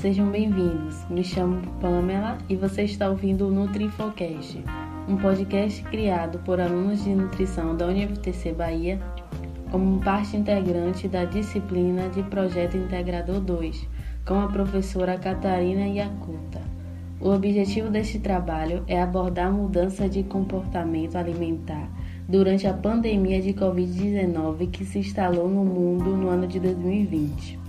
sejam bem-vindos. Me chamo Pamela e você está ouvindo o NutrifoCast, um podcast criado por alunos de nutrição da UniFTC Bahia como parte integrante da disciplina de Projeto Integrador 2, com a professora Catarina Iacuta. O objetivo deste trabalho é abordar a mudança de comportamento alimentar durante a pandemia de Covid-19 que se instalou no mundo no ano de 2020.